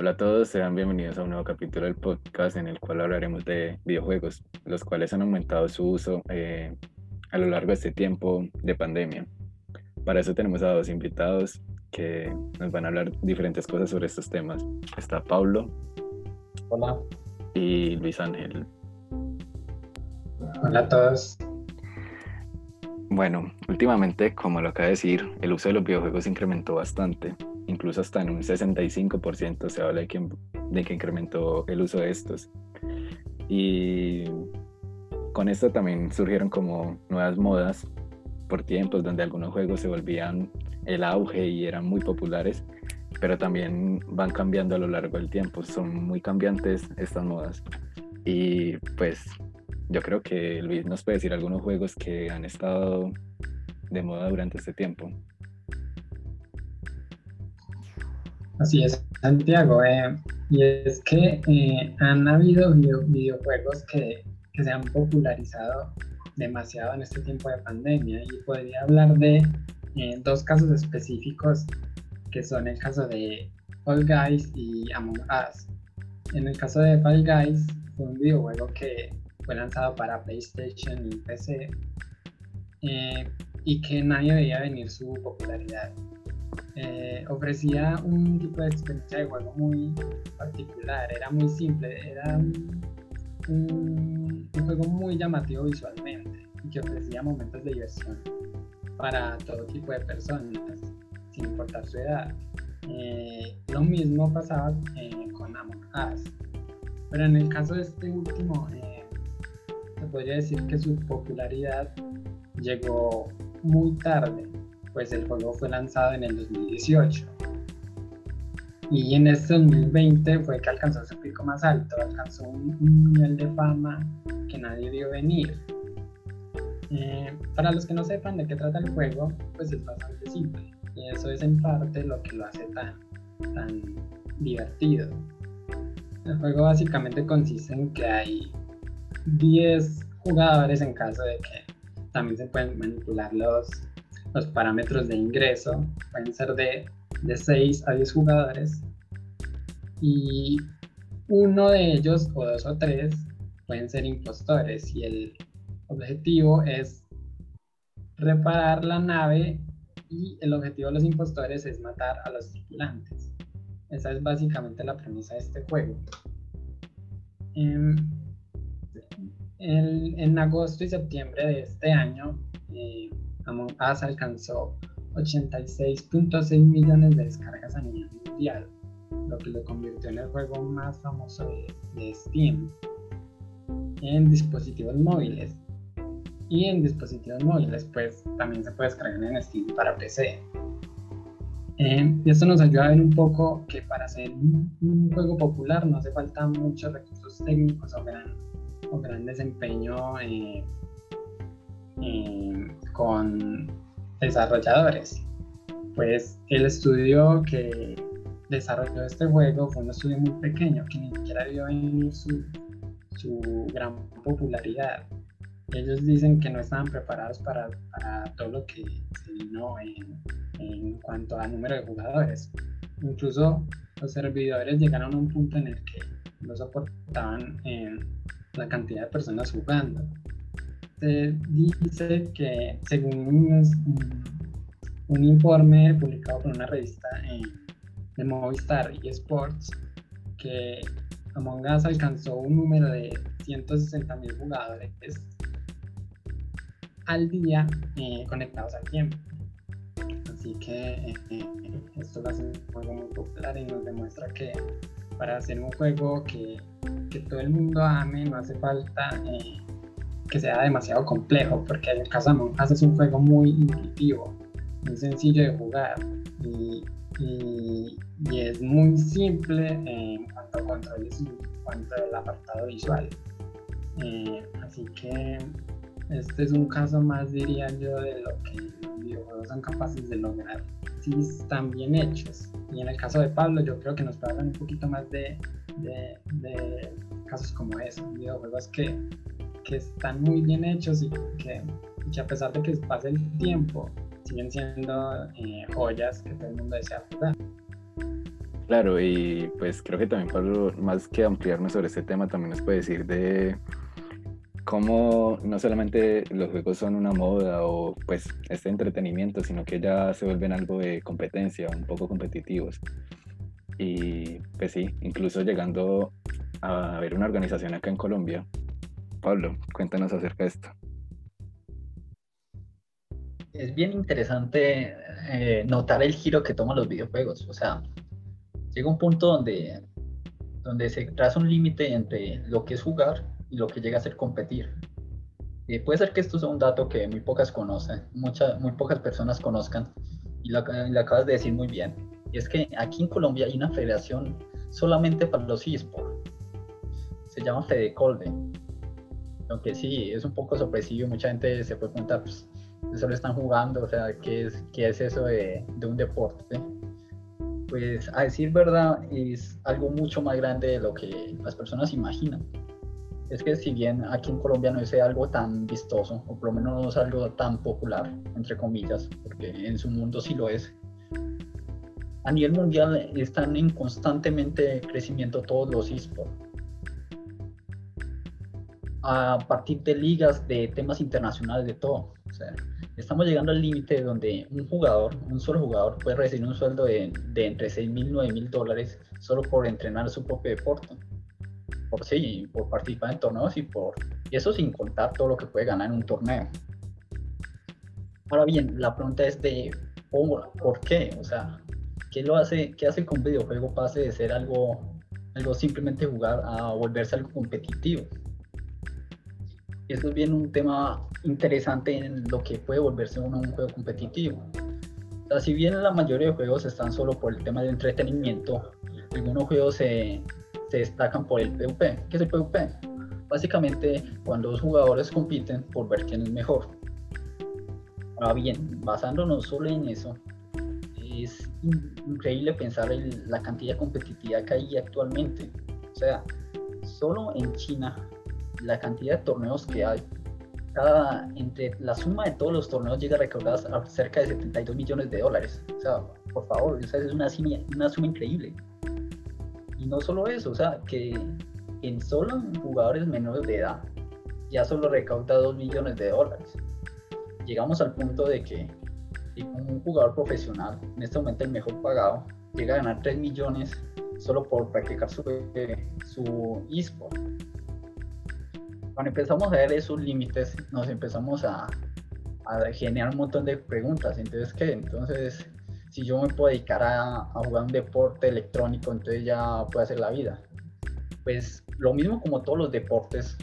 Hola a todos, sean bienvenidos a un nuevo capítulo del podcast en el cual hablaremos de videojuegos, los cuales han aumentado su uso eh, a lo largo de este tiempo de pandemia. Para eso tenemos a dos invitados que nos van a hablar diferentes cosas sobre estos temas. Está Pablo. Hola. Y Luis Ángel. Hola a todos. Bueno, últimamente, como lo acaba de decir, el uso de los videojuegos incrementó bastante, incluso hasta en un 65% se habla de que, de que incrementó el uso de estos. Y con esto también surgieron como nuevas modas por tiempos donde algunos juegos se volvían el auge y eran muy populares, pero también van cambiando a lo largo del tiempo, son muy cambiantes estas modas. Y pues yo creo que Luis nos puede decir algunos juegos que han estado de moda durante este tiempo. Así es, Santiago. Eh, y es que eh, han habido videojuegos que, se han popularizado demasiado en este tiempo de pandemia. Y podría hablar de eh, dos casos específicos que son el caso de Fall Guys y Among Us. En el caso de Fall Guys, fue un videojuego que fue lanzado para PlayStation y PC y que nadie veía venir su popularidad. Eh, ofrecía un tipo de experiencia de juego muy particular, era muy simple, era un, juego muy llamativo visualmente y que ofrecía momentos de diversión para todo tipo de personas, sin importar su edad. Eh, lo mismo pasaba con Among Us, pero en el caso de este último, se podría decir que su popularidad llegó muy tarde, pues el juego fue lanzado en el 2018. Y en este 2020 fue que alcanzó su pico más alto, alcanzó un, nivel de fama que nadie vio venir. Eh, para los que no sepan de qué trata el juego, pues es bastante simple. Y eso es en parte lo que lo hace tan, tan divertido. El juego básicamente consiste en que hay 10 jugadores en caso de que también se pueden manipular los, los parámetros de ingreso. Pueden ser de, de 6 a 10 jugadores. Y uno de ellos, o dos o tres, pueden ser impostores. Y el objetivo es reparar la nave y el objetivo de los impostores es matar a los tripulantes. Esa es básicamente la premisa de este juego. Em, en agosto y septiembre de este año, Us alcanzó 86.6 millones de descargas a nivel mundial, lo que lo convirtió en el juego más famoso de, Steam en dispositivos móviles. Y en dispositivos móviles, pues también se puede descargar en Steam para PC. Eh, y esto nos ayuda a ver un poco que para ser un, juego popular no hace falta muchos recursos técnicos o gran gran desempeño eh, eh, con desarrolladores. Pues el estudio que desarrolló este juego fue un estudio muy pequeño que ni siquiera vio venir su, su gran popularidad. Ellos dicen que no estaban preparados para, para todo lo que se vino en, en, cuanto a número de jugadores. Incluso los servidores llegaron a un punto en el que no soportaban eh, la cantidad de personas jugando. Se dice que según un, un informe publicado por una revista de Movistar y Sports, que Among Us alcanzó un número de 160 mil jugadores al día eh, conectados al tiempo. Así que eh, eh, esto lo hace un juego muy popular y nos demuestra que para hacer un juego que que todo el mundo ame, no hace falta eh, que sea demasiado complejo, porque en de Among Us es un juego muy intuitivo, muy sencillo de jugar y, es muy simple en cuanto a controles y en cuanto al apartado visual. Eh, así que este es un caso más, diría yo, de lo que los videojuegos son capaces de lograr si están bien hechos. Y en el caso de Pablo, yo creo que nos puede hablar un poquito más de, de, casos como esos, videojuegos que, que, están muy bien hechos y que, a pesar de que pase el tiempo, siguen siendo eh, joyas que todo el mundo desea jugar. Claro, y pues creo que también Pablo, más que ampliarnos sobre este tema, también nos puede decir de cómo no solamente los juegos son una moda o pues este entretenimiento, sino que ya se vuelven algo de competencia, un poco competitivos. Y pues sí, incluso llegando a ver una organización acá en Colombia. Pablo, cuéntanos acerca de esto. Es bien interesante eh, notar el giro que toman los videojuegos. O sea, llega un punto donde, donde se traza un límite entre lo que es jugar y lo que llega a ser competir. Eh, puede ser que esto sea un dato que muy pocas conocen, muchas, muy pocas personas conozcan, y lo, acabas de decir muy bien. Y es que aquí en Colombia hay una federación solamente para los eSports. Se llama Fedecolde. Aunque sí, es un poco sorpresivo, mucha gente se puede preguntar, pues, solo están jugando, o sea, ¿qué es, qué es eso de, de un deporte? Pues a decir verdad, es algo mucho más grande de lo que las personas imaginan es que si bien aquí en Colombia no es algo tan vistoso, o por lo menos no es algo tan popular, entre comillas, porque en su mundo sí lo es, a nivel mundial están en constantemente crecimiento todos los esports. A partir de ligas, de temas internacionales, de todo. O sea, estamos llegando al límite donde un jugador, un solo jugador, puede recibir un sueldo de, de entre 6 mil y 9 mil dólares solo por entrenar su propio deporte por sí, por participar en torneos y por y eso sin contar todo lo que puede ganar en un torneo. Ahora bien, la pregunta es de ¿por qué? O sea, ¿qué lo hace, qué hace que un videojuego pase de ser algo, algo simplemente jugar a volverse algo competitivo? Eso es bien un tema interesante en lo que puede volverse uno un juego competitivo. O sea, si bien la mayoría de juegos están solo por el tema del entretenimiento, algunos juegos se, se destacan por el PvP. ¿Qué es el PvP? Básicamente cuando dos jugadores compiten por ver quién es mejor. Ahora bien, basándonos solo en eso, es increíble pensar en la cantidad de competitividad que hay actualmente. O sea, solo en China, la cantidad de torneos que hay, entre la suma de todos los torneos llega a recaudar cerca de 72 millones de dólares. O sea, por favor, esa es una suma increíble. Y no solo eso, o sea, que en solo jugadores menores de edad ya solo recauda 2 millones de dólares. Llegamos al punto de que un jugador profesional, en este momento el mejor pagado, llega a ganar 3 millones solo por practicar su, su eSport. Cuando empezamos a ver esos límites, nos empezamos a, a generar un montón de preguntas. Entonces, ¿qué? Entonces, si yo me puedo dedicar a, jugar un deporte electrónico, entonces ya puedo hacer la vida. Pues lo mismo como todos los deportes,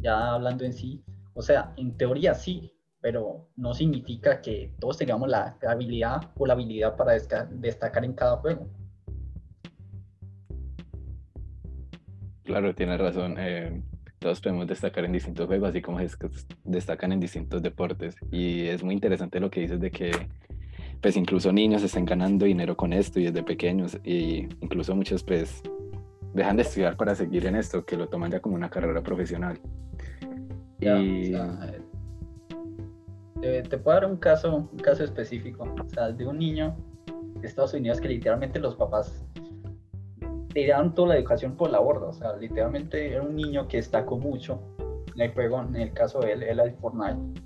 ya hablando en sí, o sea, en teoría sí, pero no significa que todos tengamos la habilidad o la habilidad para destacar en cada juego. Claro, tienes razón. Eh, todos podemos destacar en distintos juegos, así como es que destacan en distintos deportes. Y es muy interesante lo que dices de que pues incluso niños están ganando dinero con esto y desde pequeños y incluso muchos pues dejan de estudiar para seguir en esto, que lo toman ya como una carrera profesional. y... Eh, te puedo dar un caso, un caso específico, o sea, de un niño de Estados Unidos que literalmente los papás tiraron toda la educación por la borda, o sea, literalmente era un niño que destacó mucho en el juego, en el caso de él, él el Fortnite,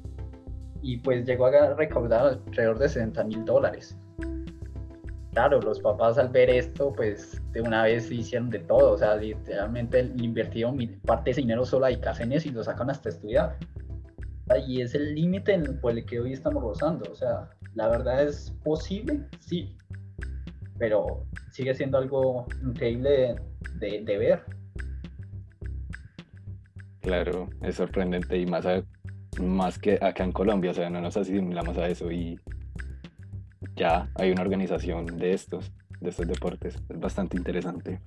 y pues llegó a recaudar alrededor de 60 mil dólares. Claro, los papás al ver esto, pues de una vez hicieron de todo, o sea, literalmente invirtieron parte de ese dinero solo a dedicarse en eso y lo sacan hasta estudiar. Y es el límite por el que hoy estamos rozando, o sea, la verdad es posible, sí, pero sigue siendo algo increíble de, ver. Claro, es sorprendente y más más que acá en Colombia, o sea, no nos asimilamos a eso y ya hay una organización de estos, de estos deportes, es bastante interesante.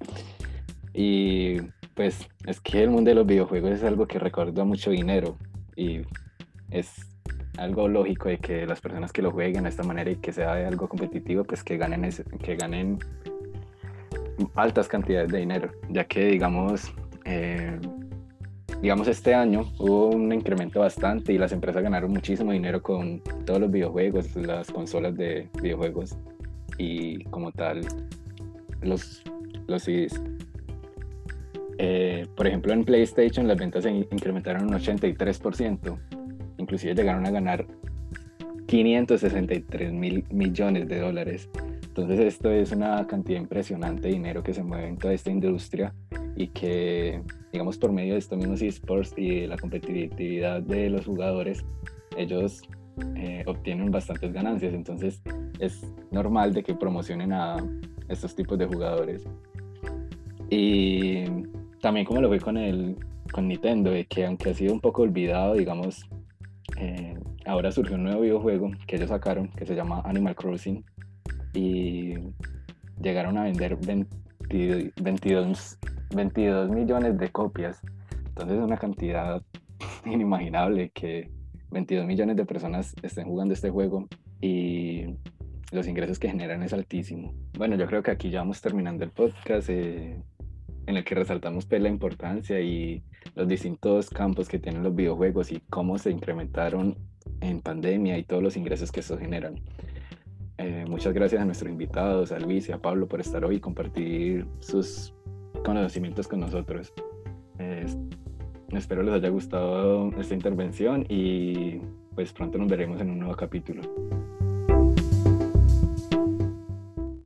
Y pues es que el mundo de los videojuegos es algo que recuerda mucho dinero y es algo lógico de que las personas que lo jueguen de esta manera y que sea algo competitivo, pues que ganen, ese, que ganen altas cantidades de dinero, ya que digamos... Eh, digamos, este año hubo un incremento bastante y las empresas ganaron muchísimo dinero con todos los videojuegos, las consolas de videojuegos y como tal, los, los CDs. Eh, por ejemplo, en PlayStation las ventas se incrementaron un 83%, inclusive llegaron a ganar 563 mil millones de dólares. Entonces esto es una cantidad impresionante de dinero que se mueve en toda esta industria y que, digamos, por medio de estos mismos esports y de la competitividad de los jugadores, ellos eh, obtienen bastantes ganancias. Entonces es normal de que promocionen a estos tipos de jugadores. Y también como lo ve con, el, con Nintendo, de que aunque ha sido un poco olvidado, digamos, eh, ahora surgió un nuevo videojuego que ellos sacaron que se llama Animal Crossing y llegaron a vender 22, 22 millones de copias. Entonces es una cantidad inimaginable que 22 millones de personas estén jugando este juego y los ingresos que generan es altísimo. Bueno, yo creo que aquí ya vamos terminando el podcast eh, en el que resaltamos pues, la importancia y los distintos campos que tienen los videojuegos y cómo se incrementaron en pandemia y todos los ingresos que eso generan. Eh, muchas gracias a nuestros invitados, a Luis y a Pablo por estar hoy y compartir sus conocimientos con nosotros. espero les haya gustado esta intervención y pues pronto nos veremos en un nuevo capítulo.